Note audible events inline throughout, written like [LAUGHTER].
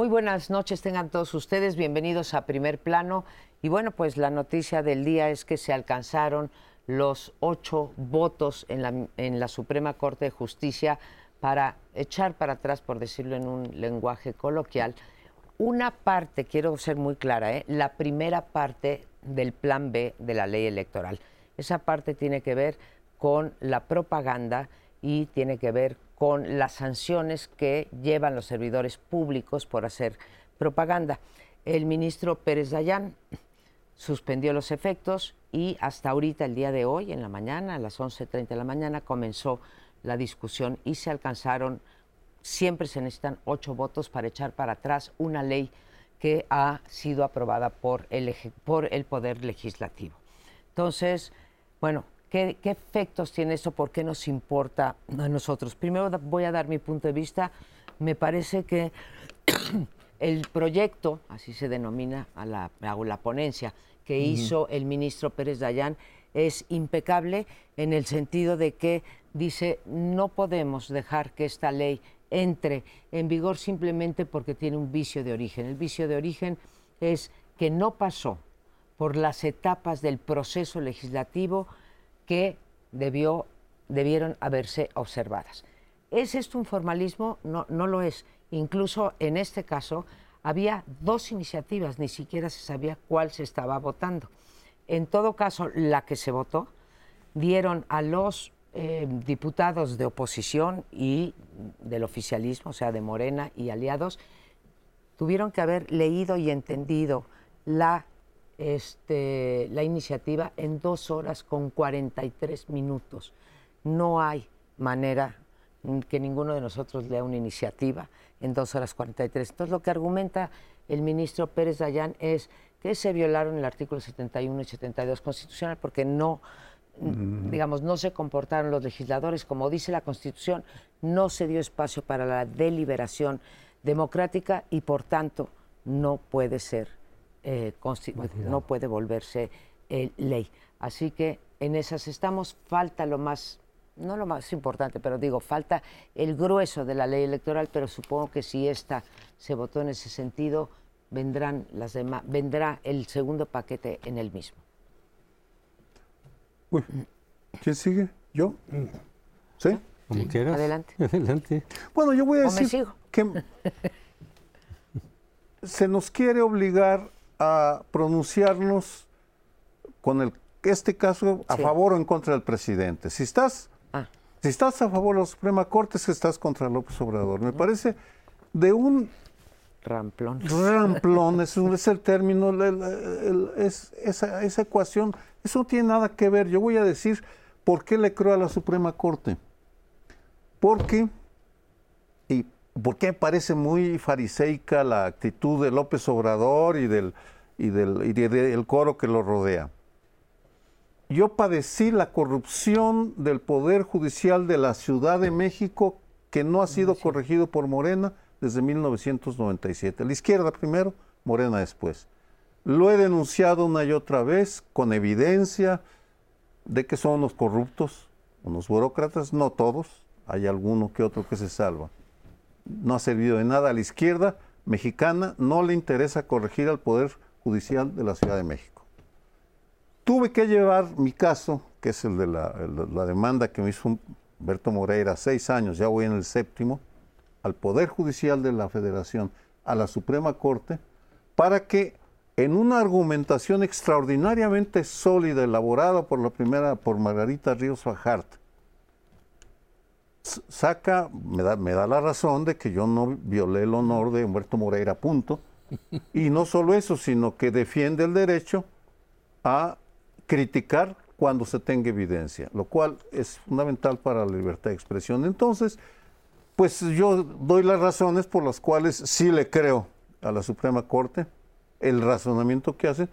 Muy buenas noches, tengan todos ustedes bienvenidos a Primer Plano. Y bueno, pues la noticia del día es que se alcanzaron los ocho votos en la, en la Suprema Corte de Justicia para echar para atrás, por decirlo en un lenguaje coloquial, una parte, quiero ser muy clara, ¿eh? la primera parte del plan B de la ley electoral. Esa parte tiene que ver con la propaganda y tiene que ver con las sanciones que llevan los servidores públicos por hacer propaganda. El ministro Pérez Dayán suspendió los efectos y hasta ahorita, el día de hoy, en la mañana, a las 11.30 de la mañana, comenzó la discusión y se alcanzaron, siempre se necesitan ocho votos para echar para atrás una ley que ha sido aprobada por el, por el Poder Legislativo. Entonces, bueno, ¿qué, efectos tiene eso? ¿Por qué nos importa a nosotros? Primero voy a dar mi punto de vista. Me parece que [COUGHS] el proyecto, así se denomina a la, la ponencia, que hizo el ministro Pérez Dayán es impecable en el sentido de que dice no podemos dejar que esta ley entre en vigor simplemente porque tiene un vicio de origen. El vicio de origen es que no pasó por las etapas del proceso legislativo que debió, debieron haberse observadas. ¿Es esto un formalismo? No, no lo es. Incluso en este caso había dos iniciativas, ni siquiera se sabía cuál se estaba votando. En todo caso, la que se votó dieron a los eh, diputados de oposición y del oficialismo, o sea, de Morena y aliados, tuvieron que haber leído y entendido la, este, la iniciativa en dos horas con 43 minutos. No hay manera que ninguno de nosotros lea una iniciativa en dos horas 43. Entonces, lo que argumenta el ministro Pérez Dayán es que se violaron el artículo 71 y 72 constitucional porque no, mm. digamos, no se comportaron los legisladores como dice la Constitución, no se dio espacio para la deliberación democrática y por tanto no puede ser, eh, no puede volverse eh, ley. Así que en esas estamos, falta lo más, no lo más importante, pero digo, falta el grueso de la ley electoral, pero supongo que si esta se votó en ese sentido, vendrán las demás, vendrá el segundo paquete en el mismo. ¿Quién sigue? ¿Yo? ¿Sí? Como quieras. Adelante. [LAUGHS] Adelante. Bueno, yo voy a decir que [LAUGHS] se nos quiere obligar a pronunciarnos con el este caso a favor o en contra del presidente. Si estás, ah. si estás a favor de la Suprema Corte, es que estás contra López Obrador. Me parece de un Ramplón. Ramplón es, [LAUGHS] es el término, es, esa, esa, ecuación, eso no tiene nada que ver. Yo voy a decir por qué le creo a la Suprema Corte. Porque, porque me parece muy fariseica la actitud de López Obrador y del, y del, y del coro que lo rodea. Yo padecí la corrupción del Poder Judicial de la Ciudad de México que no ha sido corregido por Morena desde 1997. La izquierda primero, Morena después. Lo he denunciado una y otra vez con evidencia de que son unos corruptos, unos burócratas, no todos, hay alguno que otro que se salva. No ha servido de nada a la izquierda mexicana, no le interesa corregir al Poder Judicial de la Ciudad de México. Tuve que llevar mi caso, que es el de la, demanda que me hizo Humberto Moreira, seis años, ya voy en el séptimo, al Poder Judicial de la Federación, a la Suprema Corte, para que en una argumentación extraordinariamente sólida, elaborada por la primera, por Margarita Ríos Fajart, saca, me da, me da la razón de que yo no violé el honor de Humberto Moreira, punto. Y no solo eso, sino que defiende el derecho a criticar cuando se tenga evidencia, lo cual es fundamental para la libertad de expresión. Entonces, pues yo doy las razones por las cuales sí le creo a la Suprema Corte, el razonamiento que hace,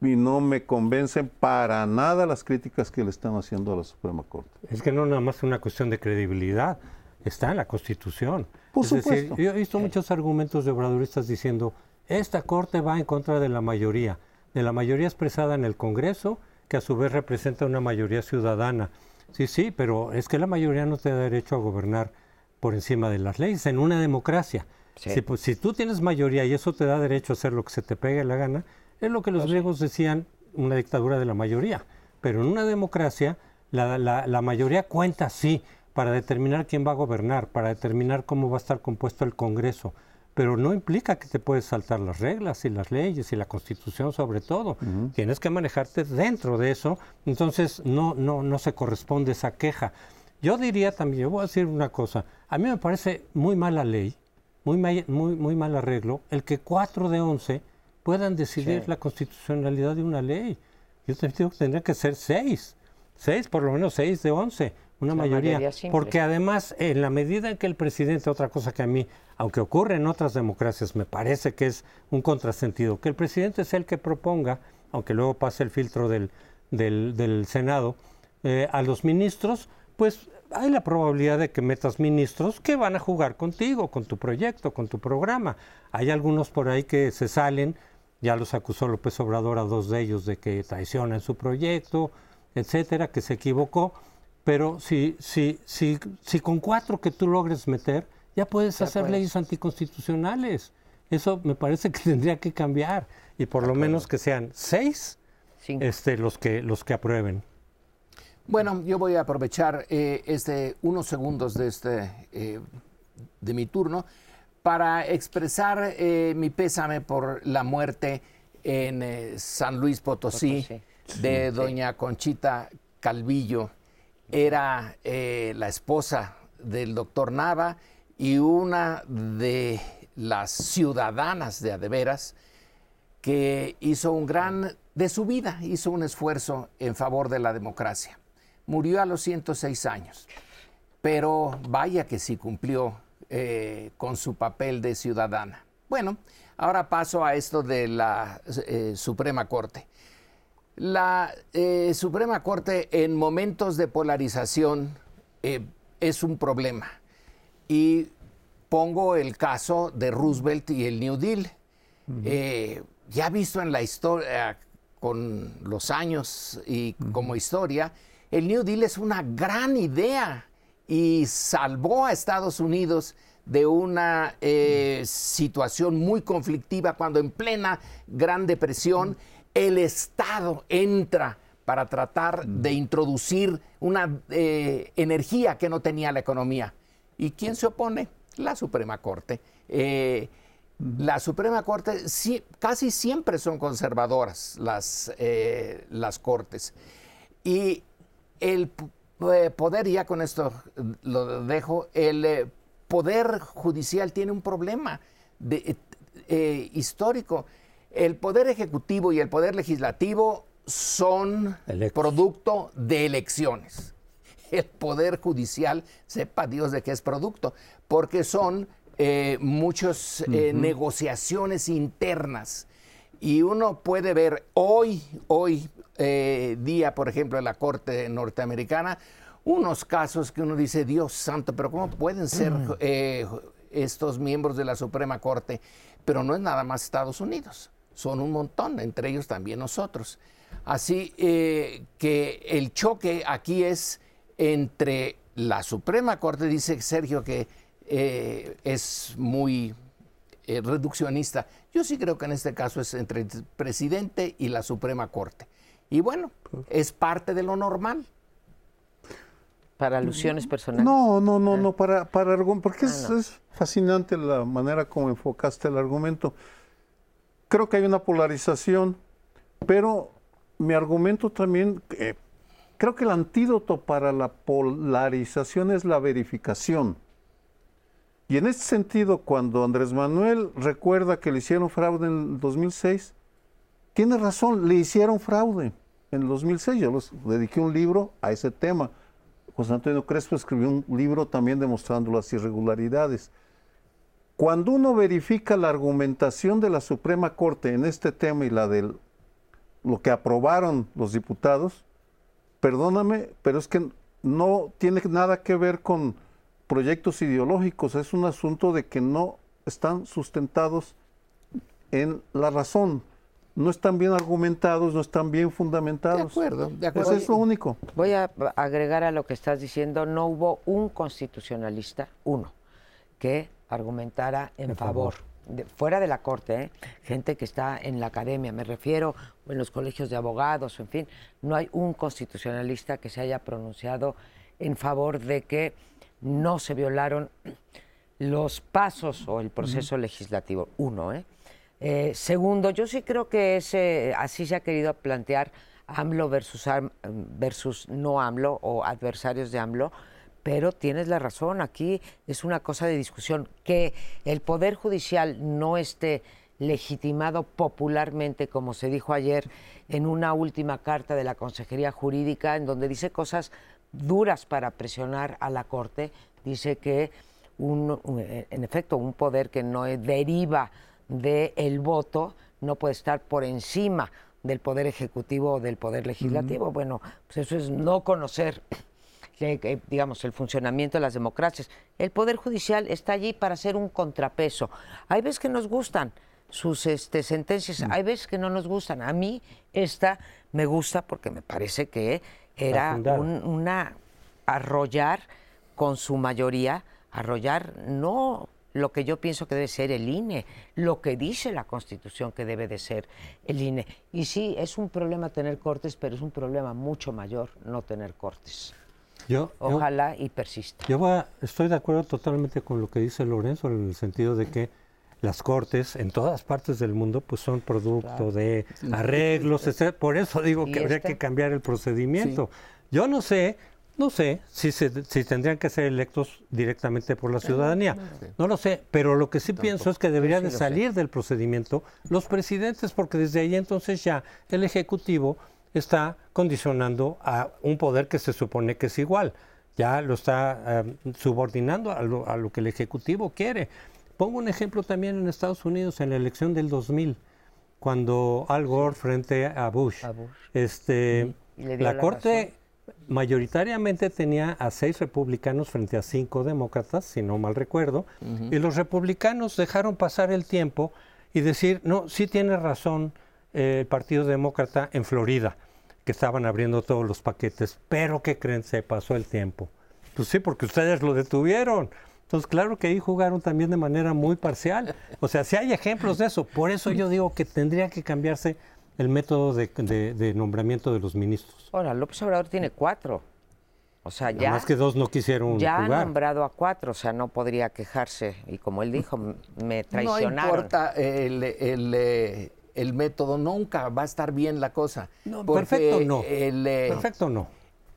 y no me convencen para nada las críticas que le están haciendo a la Suprema Corte. Es que no nada más es una cuestión de credibilidad, está en la Constitución. Por supuesto. yo he visto muchos argumentos de obradoristas diciendo, esta Corte va en contra de la mayoría, de la mayoría expresada en el Congreso, que a su vez representa una mayoría ciudadana. Sí, sí, pero es que la mayoría no te da derecho a gobernar por encima de las leyes en una democracia. Si, pues, si tú tienes mayoría y eso te da derecho a hacer lo que se te pegue la gana, es lo que los griegos decían, una dictadura de la mayoría. Pero en una democracia, la, la, la mayoría cuenta, sí, para determinar quién va a gobernar, para determinar cómo va a estar compuesto el Congreso, pero no implica que te puedes saltar las reglas y las leyes y la Constitución sobre todo. Tienes que manejarte dentro de eso, entonces no, no, no se corresponde esa queja. Yo diría también, yo voy a decir una cosa, a mí me parece muy mala ley, muy, muy, muy mal arreglo, el que cuatro de once puedan decidir la constitucionalidad de una ley. Yo digo que tendría que ser seis, seis, por lo menos seis de once una mayoría, porque además en la medida en que el presidente, otra cosa que a mí, aunque ocurre en otras democracias, me parece que es un contrasentido, que el presidente es el que proponga, aunque luego pase el filtro del, del, Senado, eh, a los ministros, pues hay la probabilidad de que metas ministros que van a jugar contigo, con tu proyecto, con tu programa. Hay algunos por ahí que se salen, ya los acusó López Obrador a dos de ellos de que traicionan su proyecto, etcétera, que se equivocó. Pero si, si, si, si con cuatro que tú logres meter, ya puedes hacer leyes anticonstitucionales. Eso me parece que [LAUGHS] tendría que cambiar. Y por lo menos que sean seis este, los, que, los que aprueben. Bueno, yo voy a aprovechar eh, este unos segundos de este eh, de mi turno para expresar eh, mi pésame por la muerte en San Luis Potosí, de doña Conchita Calvillo. Era eh, la esposa del doctor Nava y una de las ciudadanas de Adeveras que hizo un gran, de su vida, hizo un esfuerzo en favor de la democracia. Murió a los 106 años, pero vaya que sí cumplió eh, con su papel de ciudadana. Bueno, ahora paso a esto de la eh, Suprema Corte. La eh, Suprema Corte en momentos de polarización es un problema. Y pongo el caso de Roosevelt y el New Deal. Ya visto en la historia, con los años y como historia, el New Deal es una gran idea y salvó a Estados Unidos de una situación muy conflictiva cuando en plena Gran Depresión el Estado entra para tratar de introducir una eh, energía que no tenía la economía. ¿Y quién se opone? La Suprema Corte. Eh, la Suprema Corte casi siempre son conservadoras las, eh, las cortes. Y el poder, ya con esto lo dejo, el poder judicial tiene un problema histórico el poder ejecutivo y el poder legislativo son producto de elecciones. El poder judicial, sepa Dios de qué es producto, porque son eh, muchas eh, negociaciones internas. Y uno puede ver hoy, hoy eh, día, por ejemplo, en la Corte norteamericana, unos casos que uno dice, Dios santo, pero ¿cómo pueden ser mm. estos miembros de la Suprema Corte? Pero no es nada más Estados Unidos son un montón, entre ellos también nosotros. Así eh, que el choque aquí es entre la Suprema Corte, dice Sergio que eh, es muy eh, reduccionista. Yo sí creo que en este caso es entre el presidente y la Suprema Corte. Y bueno, es parte de lo normal. Para alusiones personales. No, no, no, no, para, para porque ah, es fascinante la manera como enfocaste el argumento creo que hay una polarización, pero mi argumento también, eh, creo que el antídoto para la polarización es la verificación. Y en este sentido, cuando Andrés Manuel recuerda que le hicieron fraude en el 2006, tiene razón, le hicieron fraude en el 2006. Yo les dediqué un libro a ese tema. José Antonio Crespo escribió un libro también demostrando las irregularidades. Cuando uno verifica la argumentación de la Suprema Corte en este tema y la de lo que aprobaron los diputados, perdóname, pero es que no tiene nada que ver con proyectos ideológicos, es un asunto de que no están sustentados en la razón, no están bien argumentados, no están bien fundamentados. De acuerdo, de acuerdo. Eso es lo único. Voy a agregar a lo que estás diciendo, no hubo un constitucionalista, uno, que argumentara en, favor. fuera de la corte, ¿eh? gente que está en la academia, me refiero, o en los colegios de abogados, en fin, no hay un constitucionalista que se haya pronunciado en favor de que no se violaron los pasos o el proceso legislativo. Uno, ¿eh? ¿Eh? segundo, yo sí creo que ese, así se ha querido plantear AMLO versus, versus no AMLO o adversarios de AMLO, pero tienes la razón, aquí es una cosa de discusión. Que el Poder Judicial no esté legitimado popularmente, como se dijo ayer en una última carta de la Consejería Jurídica, en donde dice cosas duras para presionar a la Corte, dice que un, en efecto un poder que no deriva del voto no puede estar por encima del poder ejecutivo o del poder legislativo. Bueno, pues eso es no conocer digamos, el funcionamiento de las democracias. El Poder Judicial está allí para ser un contrapeso. Hay veces que nos gustan sus este, sentencias, hay veces que no nos gustan. A mí esta me gusta porque me parece que era una arrollar con su mayoría, arrollar no lo que yo pienso que debe ser el INE, lo que dice la Constitución que debe de ser el INE. Y sí, es un problema tener cortes, pero es un problema mucho mayor no tener cortes. Yo, Ojalá y persista. Yo estoy de acuerdo totalmente con lo que dice Lorenzo en el sentido de que las cortes en todas partes del mundo pues son producto de arreglos, etc. Por eso digo que habría que cambiar el procedimiento. Yo no sé, no sé si, si tendrían que ser electos directamente por la ciudadanía. No lo sé, pero lo que sí pienso es que deberían de salir del procedimiento los presidentes, porque desde ahí entonces ya el Ejecutivo está condicionando a un poder que se supone que es igual. Ya lo está eh, subordinando a lo, a lo, que el Ejecutivo quiere. Pongo un ejemplo también en Estados Unidos, en la elección del 2000, cuando Al Gore frente a Bush. Este, la, Corte mayoritariamente tenía a seis republicanos frente a cinco demócratas, si no mal recuerdo, y los republicanos dejaron pasar el tiempo y decir, no, sí tiene razón el Partido Demócrata en Florida, que estaban abriendo todos los paquetes, pero ¿qué creen? Se pasó el tiempo. Pues sí, porque ustedes lo detuvieron. Entonces, claro que ahí jugaron también de manera muy parcial. O sea, si hay ejemplos de eso. Por eso yo digo que tendría que cambiarse el método de, nombramiento de los ministros. Ahora, López Obrador tiene cuatro. O sea, ya. Más que dos no quisieron ya jugar. ha nombrado a cuatro, o sea, no podría quejarse. Y como él dijo, me traicionaron. No importa el, el, el método, nunca va a estar bien la cosa. No, perfecto no. Eh, perfecto no.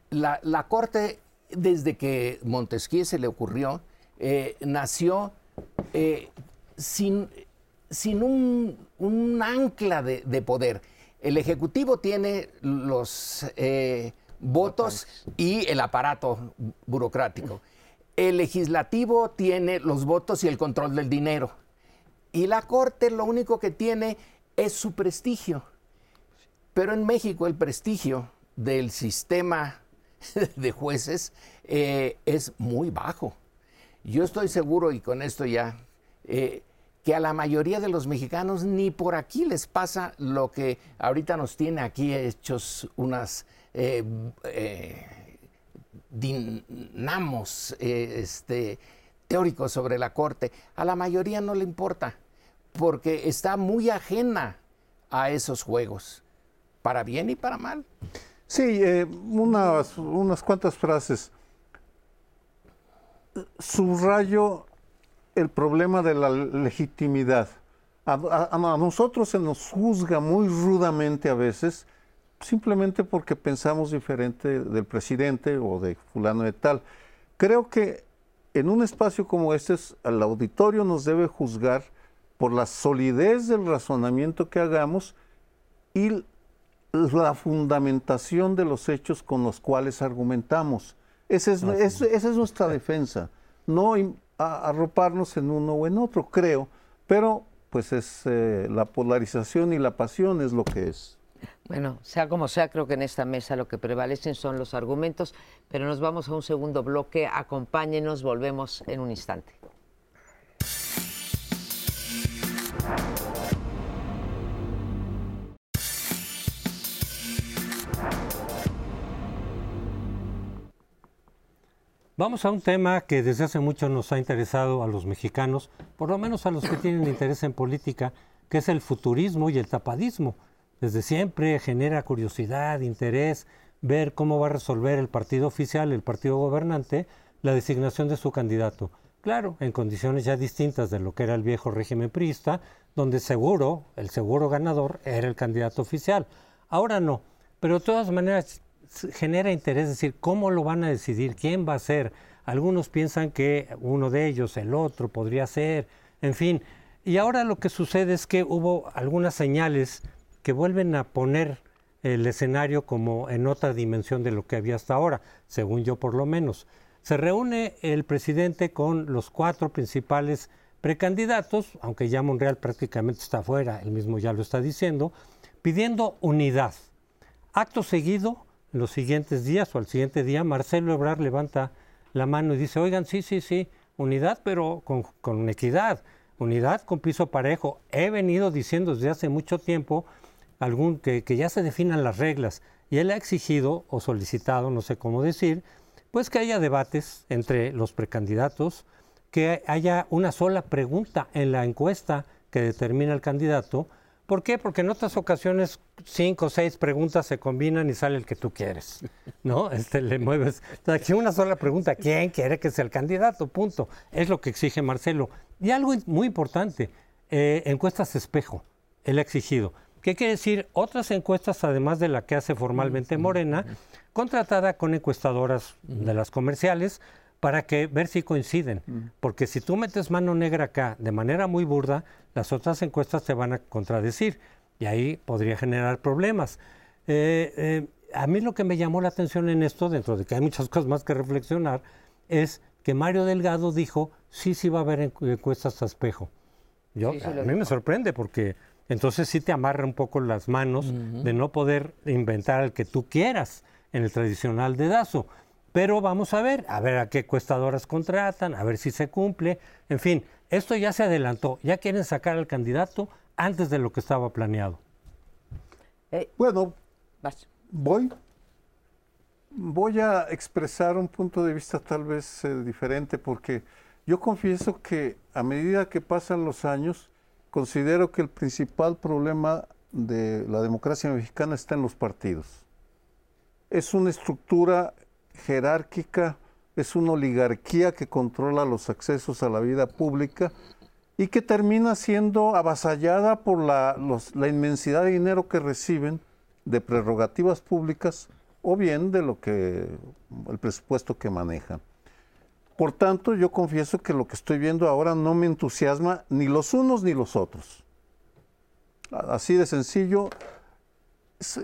La, la, Corte, desde que Montesquieu se le ocurrió, eh, nació eh, sin, sin un, un ancla de, de poder. El Ejecutivo tiene los eh, votos y el aparato burocrático. El legislativo tiene los votos y el control del dinero. Y la Corte lo único que tiene es su prestigio. Pero en México el prestigio del sistema [LAUGHS] de jueces eh, es muy bajo. Yo estoy seguro, y con esto ya, eh, que a la mayoría de los mexicanos ni por aquí les pasa lo que ahorita nos tiene aquí hechos unas eh, eh, dinamos este, teóricos sobre la Corte. A la mayoría no le importa, porque está muy ajena a esos juegos, para bien y para mal. Sí, unas, unas cuantas frases. Subrayo el problema de la legitimidad. A, nosotros se nos juzga muy rudamente a veces, simplemente porque pensamos diferente del presidente o de fulano de tal. Creo que en un espacio como este, el auditorio nos debe juzgar por la solidez del razonamiento que hagamos y la fundamentación de los hechos con los cuales argumentamos. Esa es, esa es nuestra defensa. No arroparnos en uno o en otro, creo, pero pues es eh, la polarización y la pasión es lo que es. Bueno, sea como sea, creo que en esta mesa lo que prevalecen son los argumentos, pero nos vamos a un segundo bloque. Acompáñenos, volvemos en un instante. Vamos a un tema que desde hace mucho nos ha interesado a los mexicanos, por lo menos a los que tienen interés en política, que es el futurismo y el tapadismo. Desde siempre genera curiosidad, interés, ver cómo va a resolver el partido oficial, el partido gobernante, la designación de su candidato. Claro, en condiciones ya distintas de lo que era el viejo régimen priista, donde seguro, el seguro ganador era el candidato oficial. Ahora no, pero de todas maneras genera interés decir cómo lo van a decidir, quién va a ser. Algunos piensan que uno de ellos, el otro, podría ser, en fin. Y ahora lo que sucede es que hubo algunas señales que vuelven a poner el escenario como en otra dimensión de lo que había hasta ahora, según yo por lo menos. Se reúne el presidente con los cuatro principales precandidatos, aunque ya Monreal prácticamente está fuera, él mismo ya lo está diciendo, pidiendo unidad. Acto seguido, los siguientes días o al siguiente día, Marcelo Ebrard levanta la mano y dice, oigan, sí, sí, sí, unidad, pero con, con equidad, unidad con piso parejo. He venido diciendo desde hace mucho tiempo algún, que, que ya se definan las reglas y él ha exigido o solicitado, no sé cómo decir, pues que haya debates entre los precandidatos, que haya una sola pregunta en la encuesta que determina el candidato ¿Por qué? Porque en otras ocasiones cinco o seis preguntas se combinan y sale el que tú quieres, ¿no? Este, le mueves. Aquí una sola pregunta, ¿quién quiere que sea el candidato? Punto. Es lo que exige Marcelo. Y algo muy importante, eh, encuestas espejo, él ha exigido. ¿Qué quiere decir? Otras encuestas, además de la que hace formalmente Morena, contratada con encuestadoras de las comerciales, para que ver si coinciden. Mm. Porque si tú metes mano negra acá de manera muy burda, las otras encuestas te van a contradecir y ahí podría generar problemas. Eh, eh, a mí lo que me llamó la atención en esto, dentro de que hay muchas [LAUGHS] cosas más que reflexionar, es que Mario Delgado dijo, sí, sí va a haber encuestas a espejo. Yo, a mí me sorprende porque entonces sí te amarra un poco las manos de no poder inventar el que tú quieras en el tradicional dedazo. Pero vamos a ver, a ver a qué cuestadoras contratan, a ver si se cumple. En fin, esto ya se adelantó. Ya quieren sacar al candidato antes de lo que estaba planeado. Eh, bueno, voy. Voy a expresar un punto de vista tal vez eh, diferente porque yo confieso que a medida que pasan los años, considero que el principal problema de la democracia mexicana está en los partidos. Es una estructura jerárquica, es una oligarquía que controla los accesos a la vida pública y que termina siendo avasallada por la, la inmensidad de dinero que reciben de prerrogativas públicas o bien de lo que el presupuesto que manejan. Por tanto, yo confieso que lo que estoy viendo ahora no me entusiasma ni los unos ni los otros. Así de sencillo.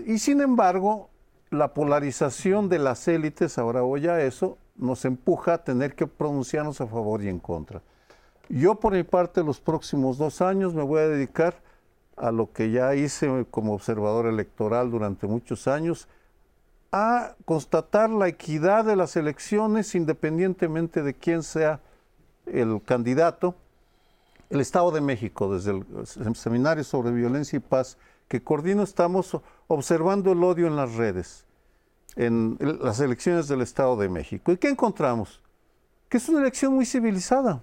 Y sin embargo, la polarización de las élites, ahora voy a eso, nos empuja a tener que pronunciarnos a favor y en contra. Yo por mi parte los próximos dos años me voy a dedicar a lo que ya hice como observador electoral durante muchos años, a constatar la equidad de las elecciones independientemente de quién sea el candidato. El Estado de México, desde el Seminario sobre Violencia y Paz, que coordino estamos observando el odio en las redes, en las elecciones del Estado de México. ¿Y qué encontramos? Que es una elección muy civilizada.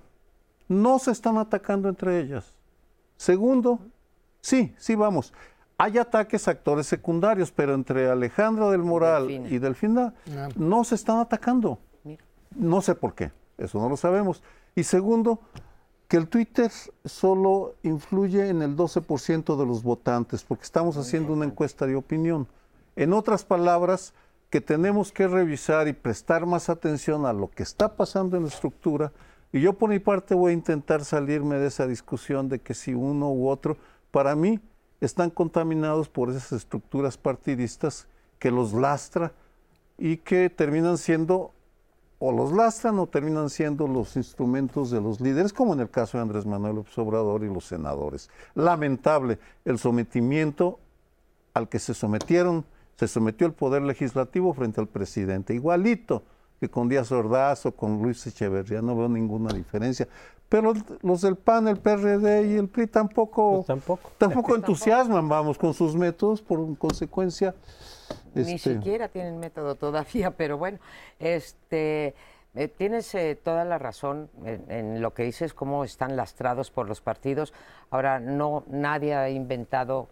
No se están atacando entre ellas. Segundo, sí, sí vamos. Hay ataques a actores secundarios, pero entre Alejandra del Moral y Delfina ah. no se están atacando. No sé por qué, eso no lo sabemos. Y segundo, que el Twitter solo influye en el 12% de los votantes, porque estamos haciendo una encuesta de opinión. En otras palabras, que tenemos que revisar y prestar más atención a lo que está pasando en la estructura. Y yo por mi parte voy a intentar salirme de esa discusión de que si uno u otro, para mí, están contaminados por esas estructuras partidistas que los lastra y que terminan siendo o los lastran o terminan siendo los instrumentos de los líderes, como en el caso de Andrés Manuel López Obrador y los senadores. Lamentable el sometimiento al que se sometieron, se sometió el Poder Legislativo frente al presidente, igualito que con Díaz Ordaz o con Luis Echeverría, no veo ninguna diferencia. Pero los del PAN, el PRD y el PRI tampoco, pues tampoco. tampoco entusiasman, vamos, con sus métodos, por consecuencia ni este, siquiera tienen método todavía, [LAUGHS] pero bueno, este, eh, tienes eh, toda la razón en, en, lo que dices, cómo están lastrados por los partidos. Ahora, no, nadie ha inventado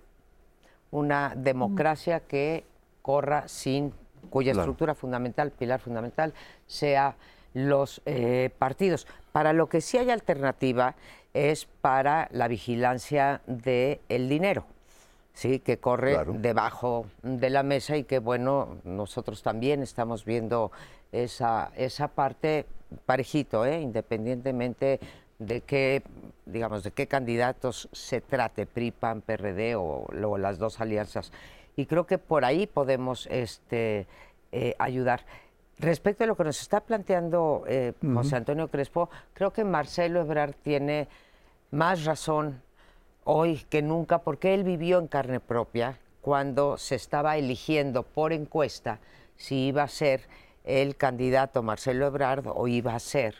una democracia que corra sin, cuya Claro. estructura fundamental, pilar fundamental, sea los eh, partidos. Para lo que sí hay alternativa es para la vigilancia del dinero. Sí, que corre Claro. debajo de la mesa y que bueno, nosotros también estamos viendo esa, esa parte parejito, ¿eh? independientemente de qué, digamos, de qué candidatos se trate, PRI, PAN, PRD o las dos alianzas. Y creo que por ahí podemos este, eh, ayudar. Respecto a lo que nos está planteando eh, José Antonio Crespo, creo que Marcelo Ebrard tiene más razón hoy que nunca, porque él vivió en carne propia cuando se estaba eligiendo por encuesta si iba a ser el candidato Marcelo Ebrard o iba a ser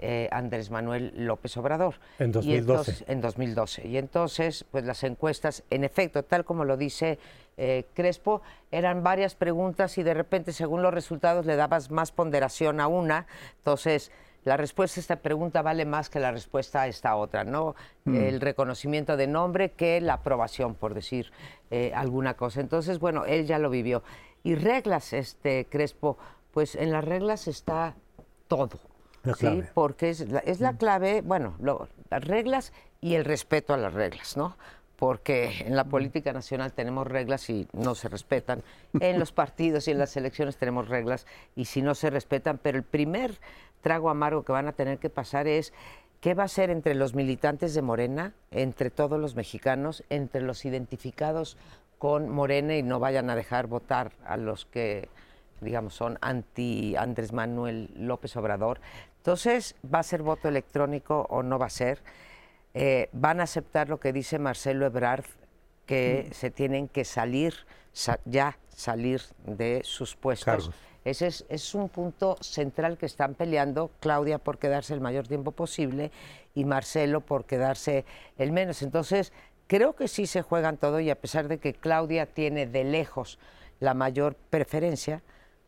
eh, Andrés Manuel López Obrador. En Y 2012. entonces- en 2012. Y entonces, pues las encuestas, en efecto, tal como lo dice eh, Crespo, eran varias preguntas y de repente, según los resultados, le dabas más ponderación a una. Entonces, la respuesta a esta pregunta vale más que la respuesta a esta otra, ¿no? El reconocimiento de nombre que la aprobación, por decir eh, alguna cosa. Entonces, bueno, él ya lo vivió. Y reglas, este Crespo, pues en las reglas está todo. La ¿sí? clave. porque es la, es la clave, bueno, lo- las reglas y el respeto a las reglas, ¿no? Porque en la política nacional tenemos reglas y no se respetan. En los [LAUGHS] partidos y en las elecciones tenemos reglas y si no se respetan, pero el primer trago amargo que van a tener que pasar es qué va a ser entre los militantes de Morena, entre todos los mexicanos, entre los identificados con Morena y no vayan a dejar votar a los que digamos, son anti Andrés Manuel López Obrador. Entonces, ¿va a ser voto electrónico o no va a ser? Eh, ¿Van a aceptar lo que dice Marcelo Ebrard, que se tienen que salir, sa- ya salir de sus puestos? Ese es, es un punto central que están peleando Claudia por quedarse el mayor tiempo posible y Marcelo por quedarse el menos. Entonces, creo que sí se juegan todo y a pesar de que Claudia tiene de lejos la mayor preferencia,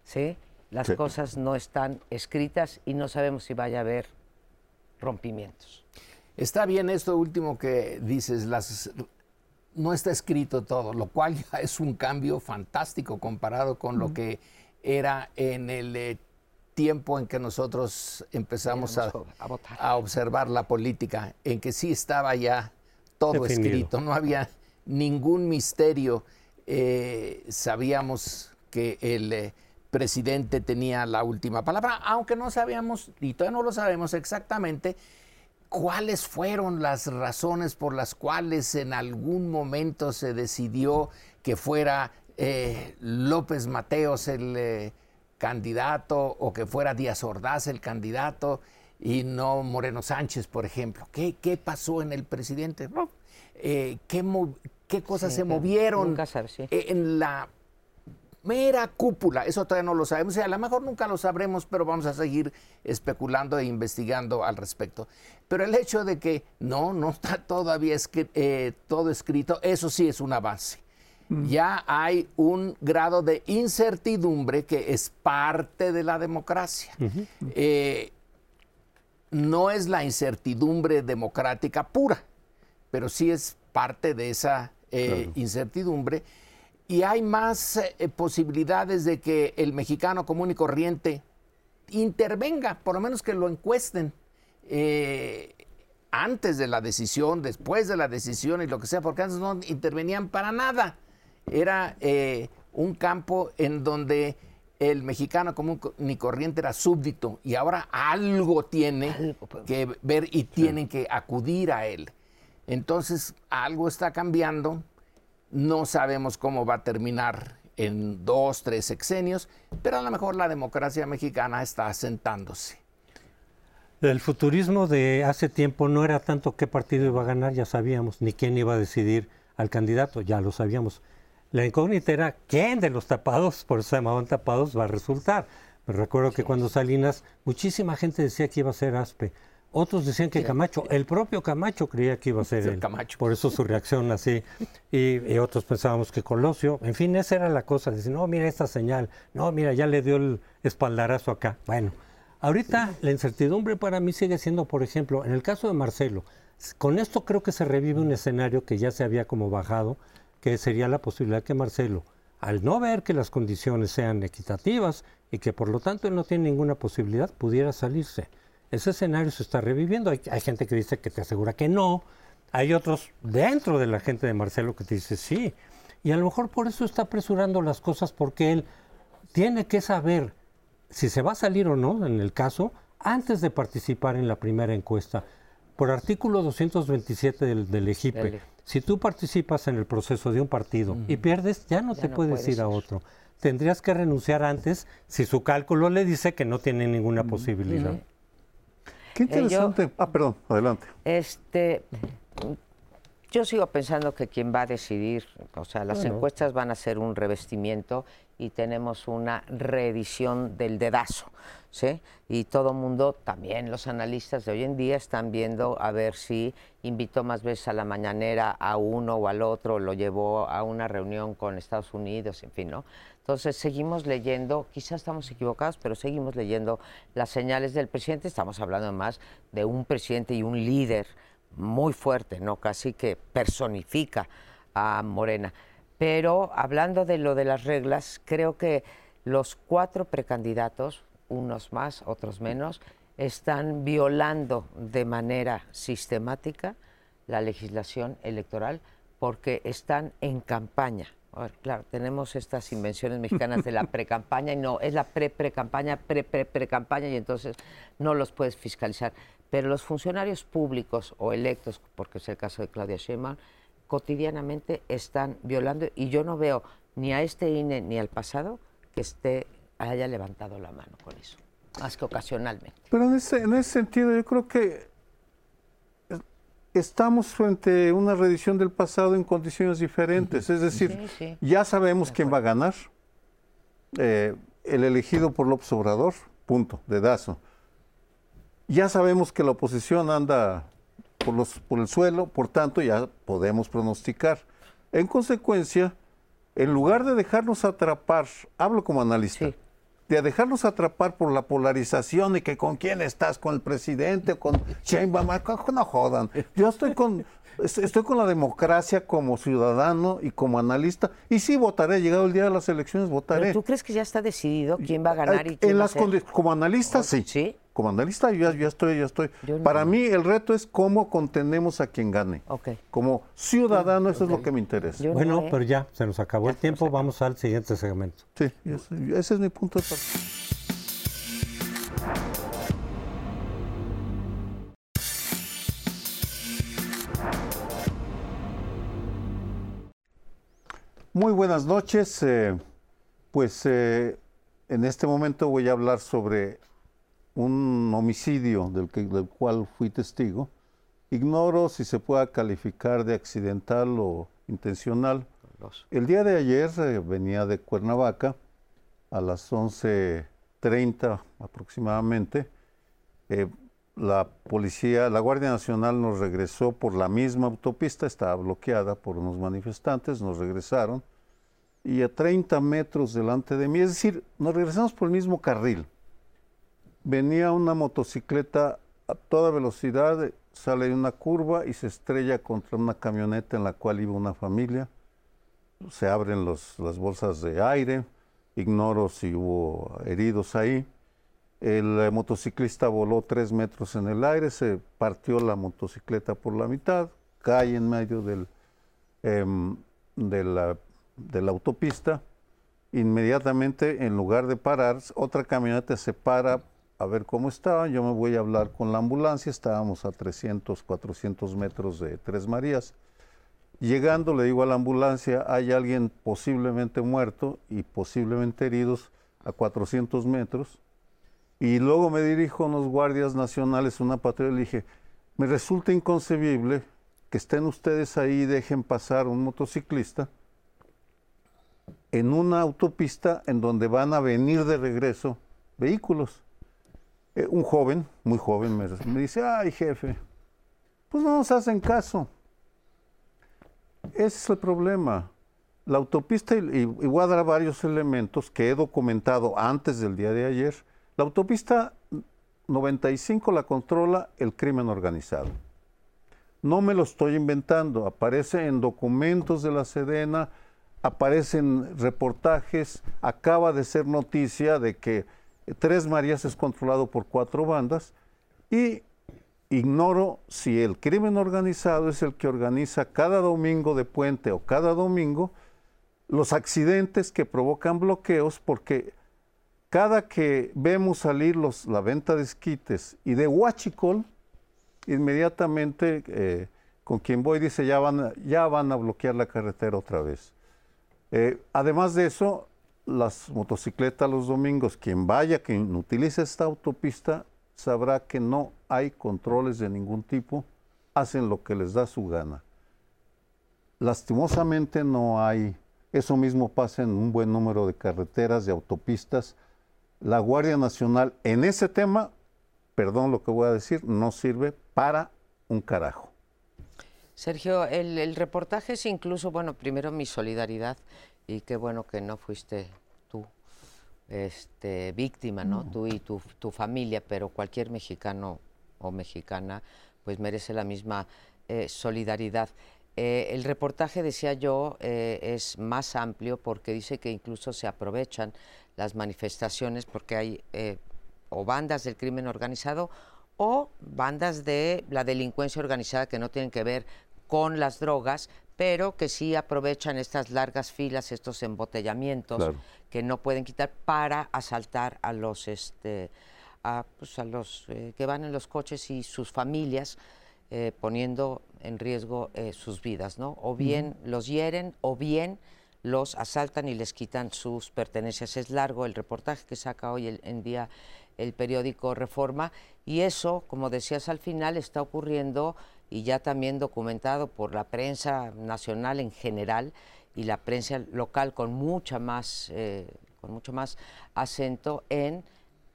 ¿sí? las Sí. cosas no están escritas y no sabemos si vaya a haber rompimientos. Está bien esto último que dices, las, no está escrito todo, lo cual ya es un cambio fantástico comparado con lo que era en el eh, tiempo en que nosotros empezamos a, Íbamos a votar. a observar la política, en que sí estaba ya todo Definido. escrito, no había ningún misterio. Eh, sabíamos que el eh, presidente tenía la última palabra, aunque no sabíamos, y todavía no lo sabemos exactamente, cuáles fueron las razones por las cuales en algún momento se decidió que fuera eh, López Mateos el eh, candidato o que fuera Díaz Ordaz el candidato y no Moreno Sánchez, por ejemplo. ¿Qué, qué pasó en el presidente? Eh, ¿qué, qué cosas Sí, se movieron nunca sabes, sí. en la mera cúpula, eso todavía no lo sabemos, y a lo mejor nunca lo sabremos, pero vamos a seguir especulando e investigando al respecto. Pero el hecho de que no, no está todavía escri- eh, todo escrito, eso sí es un avance. Ya hay un grado de incertidumbre que es parte de la democracia. Eh, no es la incertidumbre democrática pura, pero sí es parte de esa eh, incertidumbre. Y hay más eh, posibilidades de que el mexicano común y corriente intervenga, por lo menos que lo encuesten eh, antes de la decisión, después de la decisión y lo que sea, porque antes no intervenían para nada. Era eh, un campo en donde el mexicano común co- ni corriente era súbdito y ahora algo tiene Algo que ver y tienen que acudir a él. Entonces, algo está cambiando. No sabemos cómo va a terminar en dos, tres sexenios, pero a lo mejor la democracia mexicana está asentándose. El futurismo de hace tiempo no era tanto qué partido iba a ganar, ya sabíamos, ni quién iba a decidir al candidato, ya lo sabíamos. La incógnita era quién de los tapados, por eso se llamaban tapados, va a resultar. Me recuerdo que cuando Salinas, muchísima gente decía que iba a ser Aspe. Otros decían que Camacho, el propio Camacho creía que iba a ser él. Camacho. Por eso su reacción así. Y, y otros pensábamos que Colosio. En fin, esa era la cosa. Decir, no, mira esta señal. No, mira, ya le dio el espaldarazo acá. Bueno, Ahorita la incertidumbre para mí sigue siendo, por ejemplo, en el caso de Marcelo, con esto creo que se revive un escenario que ya se había como bajado, que sería la posibilidad que Marcelo, al no ver que las condiciones sean equitativas y que por lo tanto él no tiene ninguna posibilidad, pudiera salirse. Ese escenario se está reviviendo. Hay, hay gente que dice que te asegura que no. Hay otros dentro de la gente de Marcelo que te dice sí. Y a lo mejor por eso está apresurando las cosas porque él tiene que saber si se va a salir o no en el caso antes de participar en la primera encuesta. Por artículo 227 del, del EGIPE, si tú participas en el proceso de un partido y pierdes, ya no te puedes, ir a otro. Tendrías que renunciar antes si su cálculo le dice que no tiene ninguna posibilidad. Qué interesante. ah, perdón, adelante. Este, yo sigo pensando que quien va a decidir, o sea, las encuestas van a ser un revestimiento y tenemos una reedición del dedazo, ¿sí? Y todo mundo, también los analistas de hoy en día, están viendo a ver si invitó más veces a la mañanera a uno o al otro, lo llevó a una reunión con Estados Unidos, en fin, ¿no? Entonces seguimos leyendo, quizás estamos equivocados, pero seguimos leyendo las señales del presidente. Estamos hablando más de un presidente y un líder muy fuerte, ¿no? Casi que personifica a Morena. Pero hablando de lo de las reglas, creo que los cuatro precandidatos, unos más, otros menos, están violando de manera sistemática la legislación electoral porque están en campaña. Claro, tenemos estas invenciones mexicanas de la [LAUGHS] pre-campaña y no, es la pre-pre-campaña, pre-pre-pre-campaña y entonces no los puedes fiscalizar. Pero los funcionarios públicos o electos, porque es el caso de Claudia Sheinbaum, cotidianamente están violando y yo no veo ni a este INE ni al pasado que esté haya levantado la mano con eso, más que ocasionalmente. Pero en ese, en ese sentido yo creo que estamos frente a una reedición del pasado en condiciones diferentes, es decir, ya sabemos quién va a ganar, eh, el elegido por López Obrador, punto, dedazo. Ya sabemos que la oposición anda por, los, por el suelo, por tanto ya podemos pronosticar. En consecuencia, en lugar de dejarnos atrapar, hablo como analista, de dejarnos atrapar por la polarización y que con quién estás, con el presidente, con Sheinbaum, no jodan. Yo estoy con, estoy con la democracia como ciudadano y como analista y sí votaré, llegado el día de las elecciones votaré. ¿Tú crees que ya está decidido quién va a ganar y quién en va las a Como analista sí. ¿Sí? Como analista yo ya, estoy, ya estoy. Para mí el reto es cómo contenemos a quien gane. Como ciudadano eso es lo que me interesa. bueno, pero ya se nos acabó el tiempo, vamos al siguiente segmento. Sí, ese, ese es mi punto de partida. Muy buenas noches. Eh, pues eh, en este momento voy a hablar sobre un homicidio del, que, del cual fui testigo. Ignoro si se pueda calificar de accidental o intencional. El día de ayer eh, venía de Cuernavaca a las 11.30 aproximadamente. Eh, la policía, la Guardia Nacional nos regresó por la misma autopista, estaba bloqueada por unos manifestantes, nos regresaron y a 30 metros delante de mí, es decir, nos regresamos por el mismo carril venía una motocicleta a toda velocidad, sale de una curva y se estrella contra una camioneta en la cual iba una familia. Se abren las bolsas de aire, ignoro si hubo heridos ahí. El eh, motociclista voló tres metros en el aire, se partió la motocicleta por la mitad, cae en medio em, de la autopista. Inmediatamente, en lugar de parar, otra camioneta se para a ver cómo estaban. Yo me voy a hablar con la ambulancia. Estábamos a 300, 400 metros de Tres Marías. Llegando, le digo a la ambulancia, hay alguien posiblemente muerto y posiblemente heridos a 400 metros. Y luego me dirijo a unos guardias nacionales, una patrulla, y le dije, me resulta inconcebible que estén ustedes ahí y dejen pasar un motociclista en una autopista en donde van a venir de regreso vehículos. Eh, un joven, muy joven, me, dice, ay jefe, pues no nos hacen caso. Ese es el problema. La autopista, y, dar varios elementos que he documentado antes del día de ayer, la autopista 95 la controla el crimen organizado. No me lo estoy inventando, aparece en documentos de la Sedena, aparecen reportajes, acaba de ser noticia de que Tres Marías es controlado por cuatro bandas y ignoro si el crimen organizado es el que organiza cada domingo de puente o cada domingo los accidentes que provocan bloqueos porque cada que vemos salir los, la venta de esquites y de huachicol, inmediatamente eh, con quien voy dice ya van, a, ya van a bloquear la carretera otra vez. Eh, además de eso, las motocicletas los domingos, quien vaya, quien utilice esta autopista, sabrá que no hay controles de ningún tipo, hacen lo que les da su gana. Lastimosamente no hay, eso mismo pasa en un buen número de carreteras, de autopistas. La Guardia Nacional en ese tema, perdón lo que voy a decir, no sirve para un carajo. Sergio, el, el reportaje es incluso, bueno, primero mi solidaridad y qué bueno que no fuiste tú este, víctima, ¿no? Tú y tu, tu, familia, pero cualquier mexicano o mexicana pues merece la misma eh, solidaridad. Eh, el reportaje, decía yo, eh, es más amplio porque dice que incluso se aprovechan las manifestaciones porque hay o bandas del crimen organizado o bandas de la delincuencia organizada que no tienen que ver con las drogas, pero que sí aprovechan estas largas filas, estos embotellamientos Claro. que no pueden quitar para asaltar a los este a, pues, a los eh, que van en los coches y sus familias eh, poniendo en riesgo eh, sus vidas, ¿no? O bien los hieren o bien los asaltan y les quitan sus pertenencias. Es largo el reportaje que saca hoy el- en día el periódico Reforma y eso, como decías al final, está ocurriendo y ya también documentado por la prensa nacional en general y la prensa local con mucha más, eh, con mucho más acento en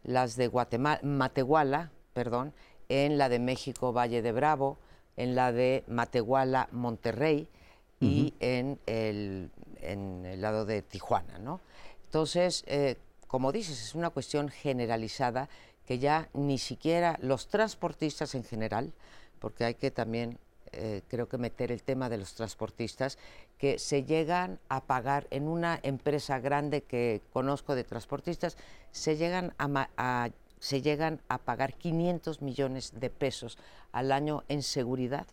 las de Guatemala, Matehuala, perdón, en la de México Valle de Bravo, en la de Matehuala Monterrey y en, el, en el lado de Tijuana, ¿no? Entonces, eh, como dices, es una cuestión generalizada que ya ni siquiera los transportistas en general, porque hay que también, eh, creo que meter el tema de los transportistas, que se llegan a pagar en una empresa grande que conozco de transportistas, se llegan a, se llegan a pagar 500 millones de pesos al año en seguridad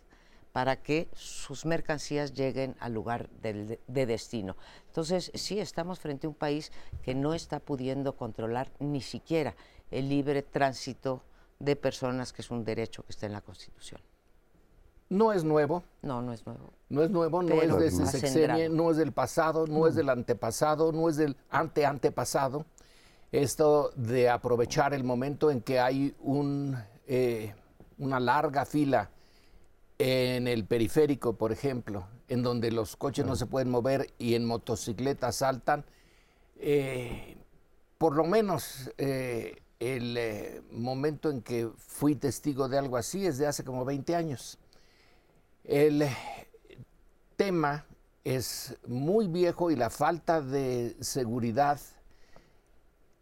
para que sus mercancías lleguen al lugar de destino. Entonces, sí, estamos frente a un país que no está pudiendo controlar ni siquiera el libre tránsito de personas, que es un derecho que está en la Constitución. No es nuevo, No, no es nuevo. no es nuevo, no Pero es de ese sexenio, no es del pasado, no es del antepasado, no es del ante antepasado. Esto de aprovechar el momento en que hay un, eh, una larga fila en el periférico, por ejemplo, en donde los coches no se pueden mover y en motocicletas saltan, eh, por lo menos eh, el eh, momento en que fui testigo de algo así es de hace como 20 años. El eh, tema es muy viejo y la falta de seguridad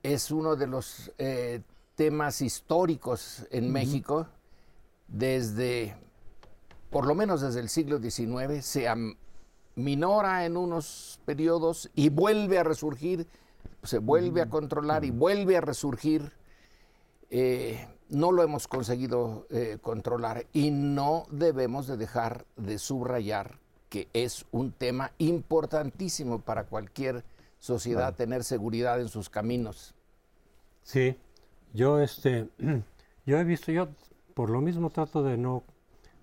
es uno de los eh, temas históricos en México desde, por lo menos desde el siglo XIX, se minora en unos periodos y vuelve a resurgir, se vuelve a controlar y vuelve a resurgir. Eh, no lo hemos conseguido eh, controlar y no debemos de dejar de subrayar que es un tema importantísimo para cualquier sociedad tener seguridad en sus caminos. Sí, yo este, [CLEARS THROAT] yo he visto, yo por lo mismo trato de no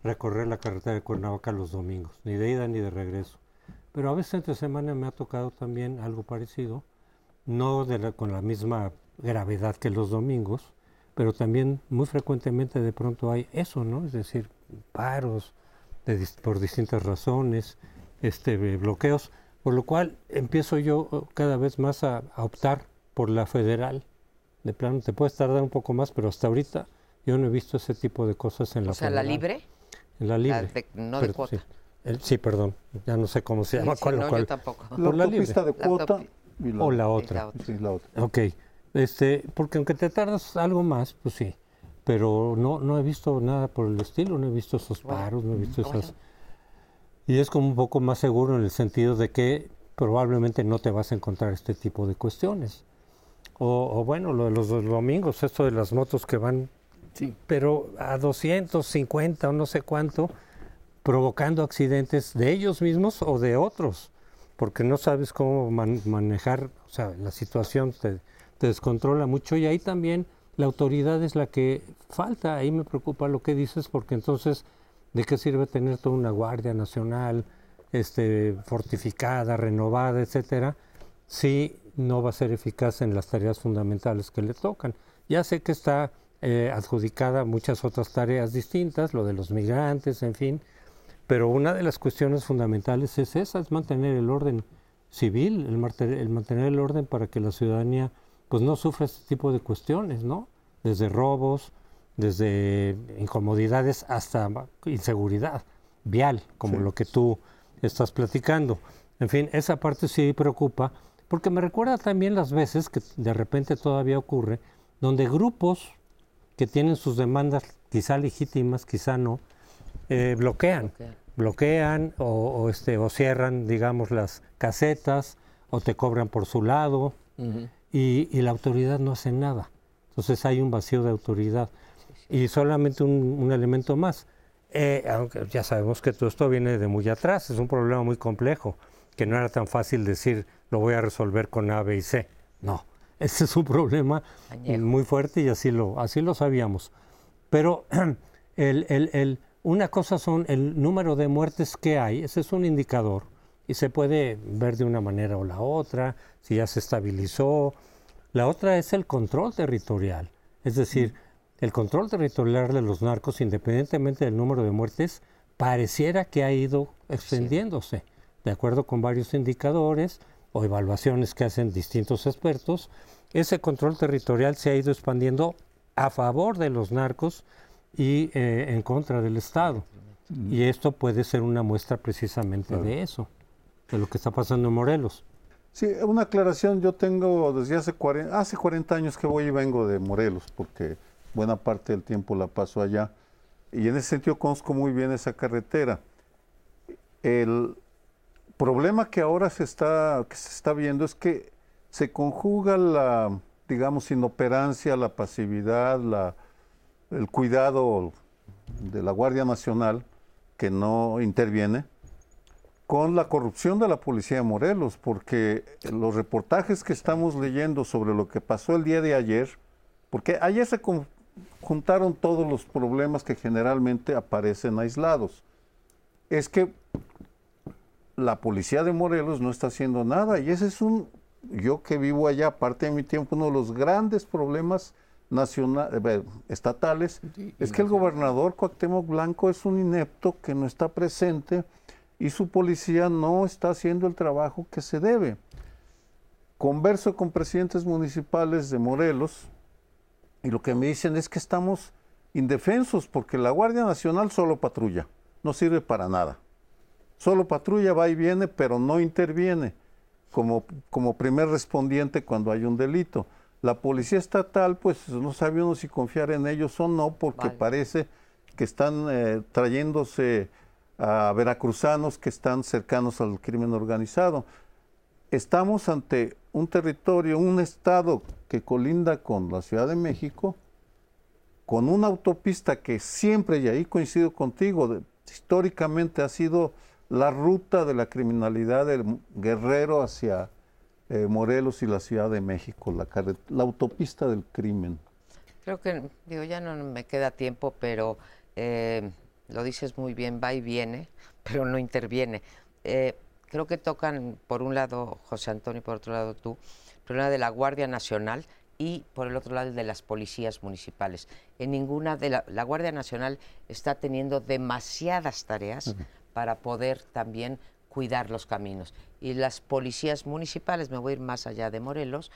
recorrer la carretera de Cuernavaca los domingos, ni de ida ni de regreso. Pero a veces entre semana me ha tocado también algo parecido, no de la- con la misma gravedad que los domingos, pero también muy frecuentemente de pronto hay eso, ¿no? Es decir, paros de dis- por distintas razones, este, eh, bloqueos, por lo cual empiezo yo eh, cada vez más a, a optar por la federal. De plano, te puedes tardar un poco más, pero hasta ahorita yo no he visto ese tipo de cosas en la O sea, la libre, En la libre. de- no de cuota. Sí. El- sí, perdón, ya no sé cómo se llama. sí, cuál, no, yo cuál. tampoco. La Por la libre. autopista de cuota y la, O la otra. la otra. sí, la otra. Ok, este, porque aunque te tardas algo más, pues sí. pero no, no he visto nada por el estilo, no he visto esos paros, no he visto esas... Y es como un poco más seguro en el sentido de que probablemente no te vas a encontrar este tipo de cuestiones. O, bueno, lo de los, domingos, esto de las motos que van, sí. pero a 250 o no sé cuánto, provocando accidentes de ellos mismos o de otros, porque no sabes cómo manejar, o sea, la situación te, te descontrola mucho y ahí también la autoridad es la que falta. Ahí me preocupa lo que dices, porque entonces, ¿de qué sirve tener toda una Guardia Nacional este, fortificada, renovada, etcétera, si no va a ser eficaz en las tareas fundamentales que le tocan? Ya sé que está eh, adjudicada muchas otras tareas distintas, lo de los migrantes, en fin, pero una de las cuestiones fundamentales es esa, es mantener el orden civil, el, el mantener el orden para que la ciudadanía pues no sufre este tipo de cuestiones, ¿no? Desde robos, desde incomodidades hasta inseguridad vial, como lo que tú estás platicando. En fin, esa parte sí preocupa, porque me recuerda también las veces que de repente todavía ocurre, donde grupos que tienen sus demandas quizá legítimas, quizá no, eh, bloquean, bloquean. O, este, o cierran, digamos, las casetas o te cobran por su lado y, la autoridad no hace nada. Entonces hay un vacío de autoridad. Y solamente un, elemento más. Eh, aunque ya sabemos que todo esto viene de muy atrás, es un problema muy complejo, que no era tan fácil decir lo voy a resolver con A, B y C. No, [LAUGHS] ese es un problema muy fuerte y así lo, así lo sabíamos. Pero [CLEARS THROAT] el, el, el, una cosa son el número de muertes que hay, ese es un indicador y se puede ver de una manera o la otra, si ya se estabilizó. La otra es el control territorial, es decir, el control territorial de los narcos, independientemente del número de muertes, pareciera que ha ido extendiéndose, de acuerdo con varios indicadores o evaluaciones que hacen distintos expertos. Ese control territorial se ha ido expandiendo a favor de los narcos y eh, en contra del Estado. Y esto puede ser una muestra precisamente de eso de lo que está pasando en Morelos. Sí, una aclaración, yo tengo desde hace 40, hace 40 años que voy y vengo de Morelos, porque buena parte del tiempo la paso allá, y en ese sentido conozco muy bien esa carretera. El problema que ahora se está, que se está viendo es que se conjuga la, digamos, inoperancia, la pasividad, la, el cuidado de la Guardia Nacional, que no interviene, con la corrupción de la policía de Morelos, porque los reportajes que estamos leyendo sobre lo que pasó el día de ayer, porque ayer se juntaron todos los problemas que generalmente aparecen aislados, es que la policía de Morelos no está haciendo nada y ese es un, yo que vivo allá, aparte de mi tiempo, uno de los grandes problemas nacionales, eh, estatales, es que el gobernador Cuauhtémoc Blanco es un inepto que no está presente y su policía no está haciendo el trabajo que se debe. Converso con presidentes municipales de Morelos y lo que me dicen es que estamos indefensos porque la Guardia Nacional solo patrulla, no sirve para nada. Solo patrulla, va y viene, pero no interviene como, como primer respondiente cuando hay un delito. La policía estatal, pues no sabe uno si confiar en ellos o no, porque parece que están eh, trayéndose a veracruzanos que están cercanos al crimen organizado. Estamos ante un territorio, un estado que colinda con la Ciudad de México, con una autopista que siempre, y ahí coincido contigo, históricamente ha sido la ruta de la criminalidad del Guerrero hacia eh, Morelos y la Ciudad de México, la, la autopista del crimen. Creo que, digo, ya no me queda tiempo, pero eh, lo dices muy bien, va y viene, [LAUGHS] pero no interviene. Eh, creo que tocan, por un lado José Antonio y por otro lado tú, el problema de la Guardia Nacional y por el otro lado el de las policías municipales. En ninguna de la, la Guardia Nacional está teniendo demasiadas tareas para poder también cuidar los caminos. Y las policías municipales, me voy a ir más allá de Morelos,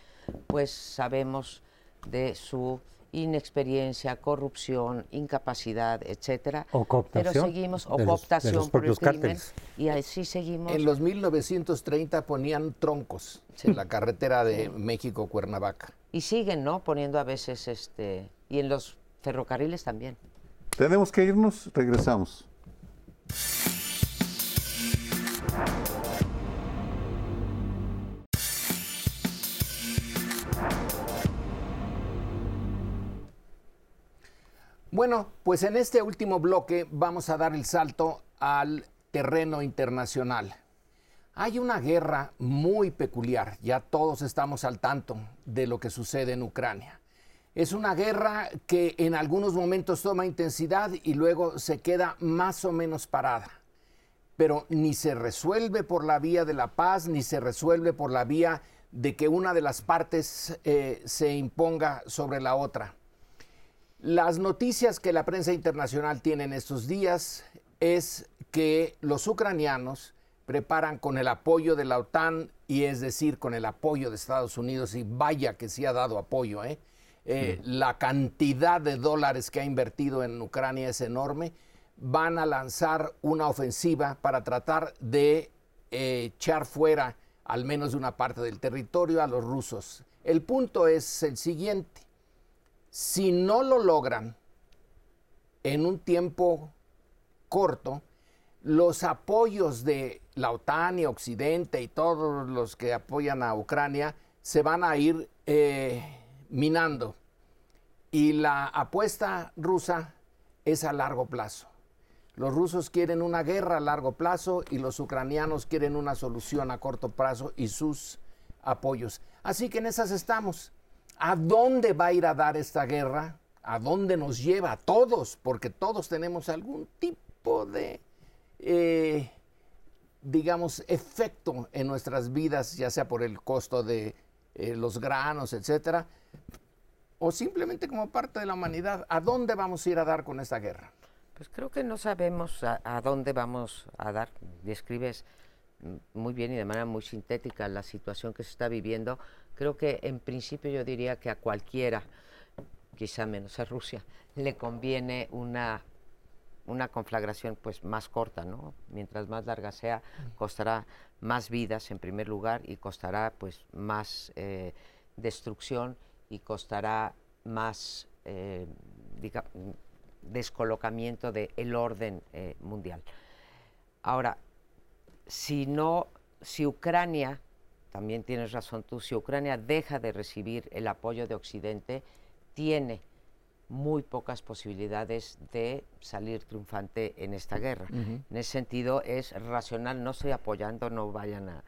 pues sabemos de su inexperiencia, corrupción, incapacidad, etcétera. O cooptación. Pero seguimos, o cooptación por el crimen, y así seguimos. En los 1930 ponían troncos en la carretera de México-Cuernavaca. Y siguen, ¿no? Poniendo a veces, este, y en los ferrocarriles también. Tenemos que irnos, regresamos. Bueno, pues en este último bloque vamos a dar el salto al terreno internacional. Hay una guerra muy peculiar, ya todos estamos al tanto de lo que sucede en Ucrania. Es una guerra que en algunos momentos toma intensidad y luego se queda más o menos parada. Pero ni se resuelve por la vía de la paz, ni se resuelve por la vía de que una de las partes eh, se imponga sobre la otra. Las noticias que la prensa internacional tiene en estos días es que los ucranianos preparan con el apoyo de la OTAN y es decir, con el apoyo de Estados Unidos, y vaya que sí ha dado apoyo, ¿eh? Eh, la cantidad de dólares que ha invertido en Ucrania es enorme, van a lanzar una ofensiva para tratar de eh, echar fuera al menos de una parte del territorio a los rusos. El punto es el siguiente, si no lo logran en un tiempo corto, los apoyos de la OTAN y Occidente y todos los que apoyan a Ucrania se van a ir eh, minando. Y la apuesta rusa es a largo plazo. Los rusos quieren una guerra a largo plazo y los ucranianos quieren una solución a corto plazo y sus apoyos. Así que en esas estamos. ¿A dónde va a ir a dar esta guerra? ¿A dónde nos lleva a todos? Porque todos tenemos algún tipo de, eh, digamos, efecto en nuestras vidas, ya sea por el costo de eh, los granos, etcétera, o simplemente como parte de la humanidad. ¿A dónde vamos a ir a dar con esta guerra? Pues creo que no sabemos a, a dónde vamos a dar. Describes muy bien y de manera muy sintética la situación que se está viviendo Creo que en principio yo diría que a cualquiera, quizá menos a Rusia, le conviene una, una conflagración pues más corta, ¿no? Mientras más larga sea, costará más vidas en primer lugar y costará pues más eh, destrucción y costará más eh, descolocamiento del orden eh, mundial. Ahora, si no, si Ucrania también tienes razón tú, si Ucrania deja de recibir el apoyo de Occidente, tiene muy pocas posibilidades de salir triunfante en esta guerra. En ese sentido es racional, no estoy apoyando, no vayan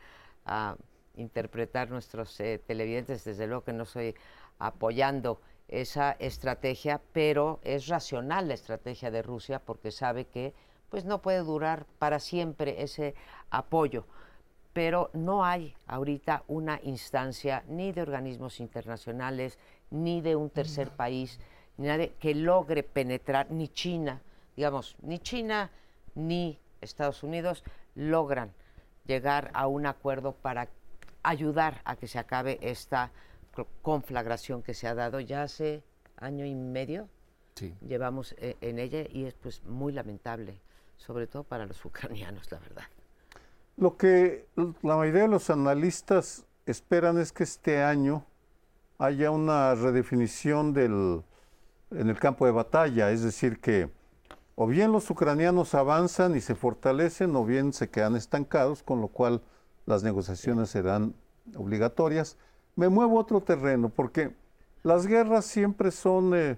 a, interpretar nuestros eh, televidentes, desde luego que no estoy apoyando esa estrategia, pero es racional la estrategia de Rusia porque sabe que pues no puede durar para siempre ese apoyo pero no hay ahorita una instancia ni de organismos internacionales, ni de un tercer país, ni nadie que logre penetrar, ni China, digamos, ni China ni Estados Unidos logran llegar a un acuerdo para ayudar a que se acabe esta conflagración que se ha dado ya hace año y medio. Llevamos eh, en ella y es pues muy lamentable, sobre todo para los [LAUGHS] ucranianos, la verdad. Lo que la mayoría de los analistas esperan es que este año haya una redefinición del, en el campo de batalla, es decir, que o bien los ucranianos avanzan y se fortalecen o bien se quedan estancados, con lo cual las negociaciones serán obligatorias. Me muevo a otro terreno porque las guerras siempre son, eh,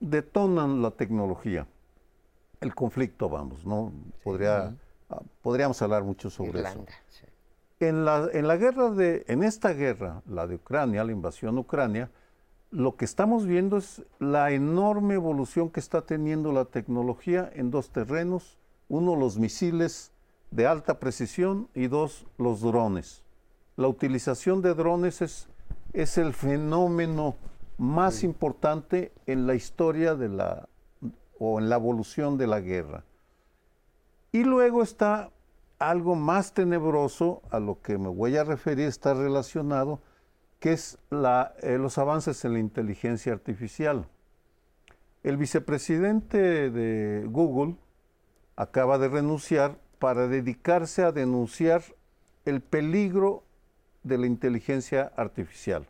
detonan la tecnología, el conflicto, vamos, ¿no? Podría podríamos hablar mucho sobre eso. En la, en la guerra de, en esta guerra, la de Ucrania, la invasión a Ucrania, lo que estamos viendo es la enorme evolución que está teniendo la tecnología en dos terrenos. Uno, los misiles de alta precisión y dos, los drones. La utilización de drones es, es el fenómeno más importante en la historia de la, o en la evolución de la guerra. Y luego está algo más tenebroso a lo que me voy a referir, está relacionado, que es eh, los avances en la inteligencia artificial. El vicepresidente de Google acaba de renunciar para dedicarse a denunciar el peligro de la inteligencia artificial.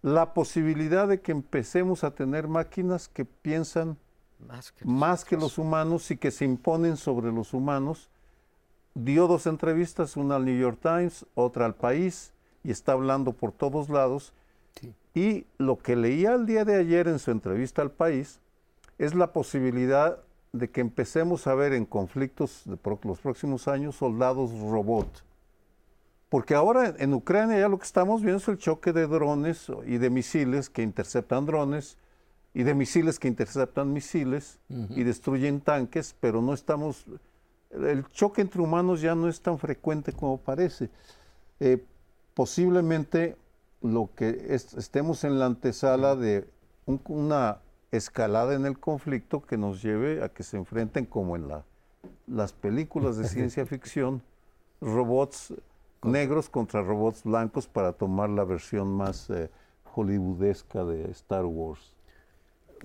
la posibilidad de que empecemos a tener máquinas que piensan Más que, más que los humanos y que se imponen sobre los humanos. Dio dos entrevistas, una al New York Times, otra al País, y está hablando por todos lados. Sí. Y lo que leía el día de ayer en su entrevista al País es la posibilidad de que empecemos a ver en conflictos de los próximos años soldados robot. Porque ahora en Ucrania ya lo que estamos viendo es el choque de drones y de misiles que interceptan drones y de misiles que interceptan misiles y destruyen tanques, pero no estamos, el choque entre humanos ya no es tan frecuente como parece. Eh, posiblemente lo que es- estemos en la antesala de un- una escalada en el conflicto que nos lleve a que se enfrenten como en la, las películas de ciencia [LAUGHS] ficción, robots negros contra robots blancos para tomar la versión más eh, hollywoodesca de Star Wars.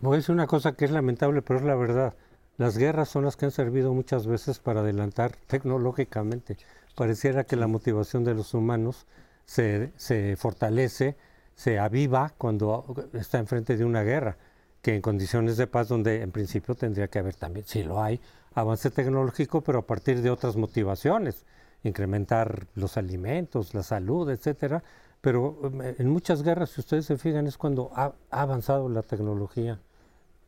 Voy a decir una cosa que es lamentable, pero es la verdad. Las guerras son las que han servido muchas veces para adelantar tecnológicamente. Pareciera que la motivación de los humanos se, se fortalece, se aviva cuando está enfrente de una guerra, que en condiciones de paz donde en principio tendría que haber también, si lo hay, avance tecnológico, pero a partir de otras motivaciones, incrementar los alimentos, la salud, etcétera. Pero eh, en muchas guerras, si ustedes se fijan, es cuando ha, ha avanzado la tecnología,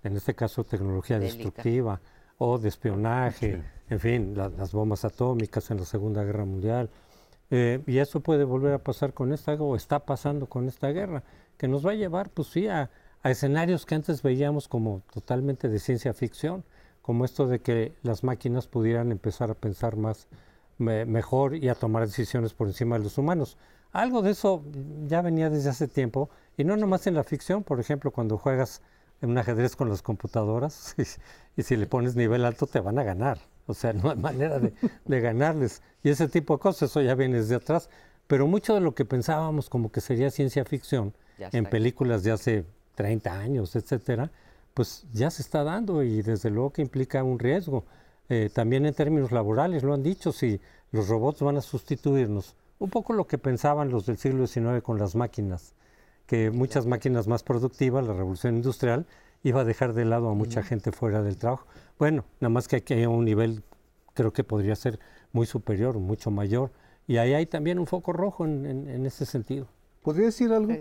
en este caso tecnología Bélica. destructiva o de espionaje, en fin, la- las bombas atómicas en la Segunda Guerra Mundial. Eh, y eso puede volver a pasar con esta, o está pasando con esta guerra, que nos va a llevar, pues sí, a, a escenarios que antes veíamos como totalmente de ciencia ficción, como esto de que las máquinas pudieran empezar a pensar más me- mejor y a tomar decisiones por encima de los humanos. Algo de eso ya venía desde hace tiempo, y no nomás en la ficción, por ejemplo, cuando juegas en un ajedrez con las computadoras, [LAUGHS] y, si le pones nivel alto te van a ganar. O sea, no hay manera de, de ganarles. Y ese tipo de cosas, eso ya viene desde atrás. Pero mucho de lo que pensábamos como que sería ciencia ficción, en películas de hace 30 años, etcétera, pues ya se está dando y desde luego que implica un riesgo. Eh, también en términos laborales, lo han dicho, si los robots van a sustituirnos, un poco lo que pensaban los del siglo XIX con las máquinas, que muchas máquinas más productivas, la revolución industrial, iba a dejar de lado a mucha gente fuera del trabajo. Bueno, nada más que aquí hay un nivel, creo que podría ser muy superior, mucho mayor, y ahí hay también un foco rojo en, en- en ese sentido. ¿Podría decir algo?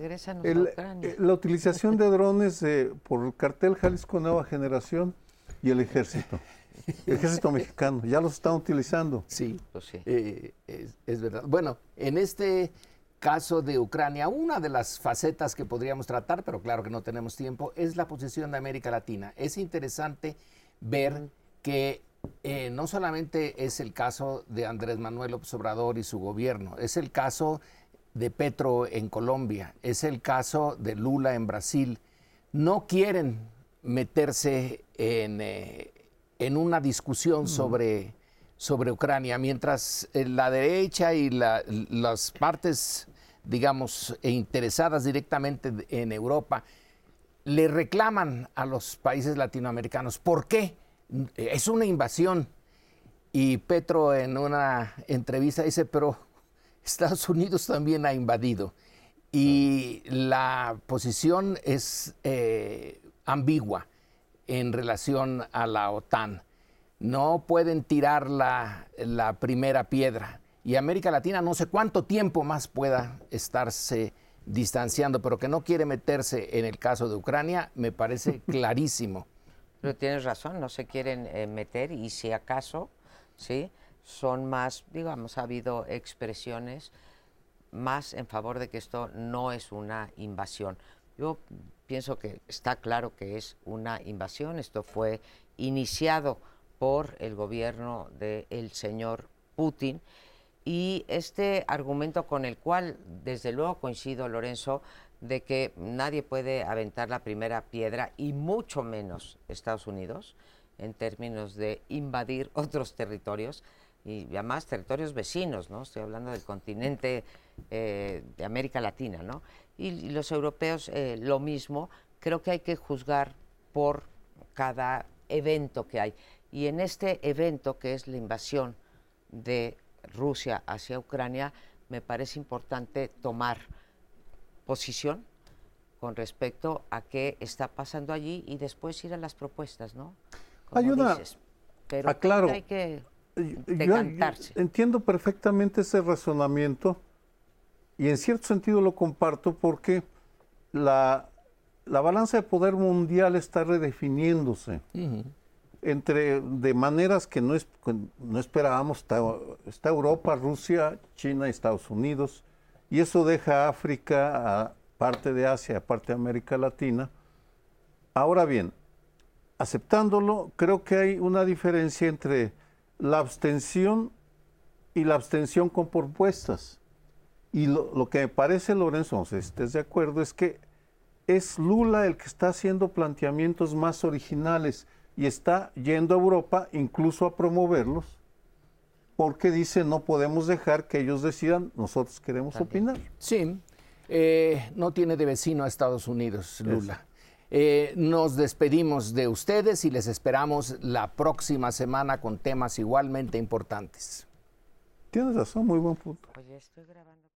El- eh, la utilización de drones eh, por el cartel Jalisco Nueva Generación y el ejército. [LAUGHS] El ejército mexicano, ya los están utilizando. Sí, Pues sí. eh, es, es verdad. Bueno, en este caso de Ucrania, una de las facetas que podríamos tratar, pero claro que no tenemos tiempo, es la posición de América Latina. Es interesante ver que eh, no solamente es el caso de Andrés Manuel López Obrador y su gobierno, es el caso de Petro en Colombia, es el caso de Lula en Brasil. No quieren meterse en, eh, en una discusión sobre, sobre Ucrania, mientras eh, la derecha y la- las partes, digamos, e interesadas directamente en Europa le reclaman a los países latinoamericanos. ¿Por qué? Es una invasión. Y Petro en una entrevista dice, pero Estados Unidos también ha invadido. Y la posición es eh, ambigua en relación a la OTAN. No pueden tirar la, la primera piedra. Y América Latina no sé cuánto tiempo más pueda estarse distanciando, pero que no quiere meterse en el caso de Ucrania, me parece [LAUGHS] clarísimo. Pero tienes razón, no se quieren eh, meter y si acaso, ¿sí? Son más, digamos, ha habido expresiones más en favor de que esto no es una invasión. Yo pienso que está claro que es una invasión. Esto fue iniciado por el gobierno del señor Putin. Y este argumento con el cual, desde luego, coincido, Lorenzo, de que nadie puede aventar la primera piedra, y mucho menos Estados Unidos, en términos de invadir [LAUGHS] otros territorios, y además territorios vecinos, ¿no? Estoy hablando del continente eh, de América Latina, ¿no? Y, los europeos eh, lo mismo. Creo que hay que juzgar por cada evento que hay. Y en este evento, que es la invasión de Rusia hacia Ucrania, me parece importante tomar posición con respecto a qué está pasando allí y después ir a las propuestas, ¿no? Hay una- Pero Ah, claro. hay que Yo- yo- decantarse. entiendo perfectamente ese razonamiento y en cierto sentido lo comparto porque la, la balanza de poder mundial está redefiniéndose entre de maneras que no, es, no esperábamos. Está, está Europa, Rusia, China y Estados Unidos y eso deja a África, a parte de Asia, a parte de América Latina. Ahora bien, aceptándolo, creo que hay una diferencia entre la abstención y la abstención con propuestas. Y lo, lo que me parece, Lorenzo, si estés de acuerdo, es que es Lula el que está haciendo planteamientos más originales y está yendo a Europa incluso a promoverlos, porque dice no podemos dejar que ellos decidan, nosotros queremos opinar. Sí, eh, no tiene de vecino a Estados Unidos, Lula. Eh, nos despedimos de ustedes y les esperamos la próxima semana con temas igualmente importantes. Tienes razón, muy buen punto. Oye, estoy grabando.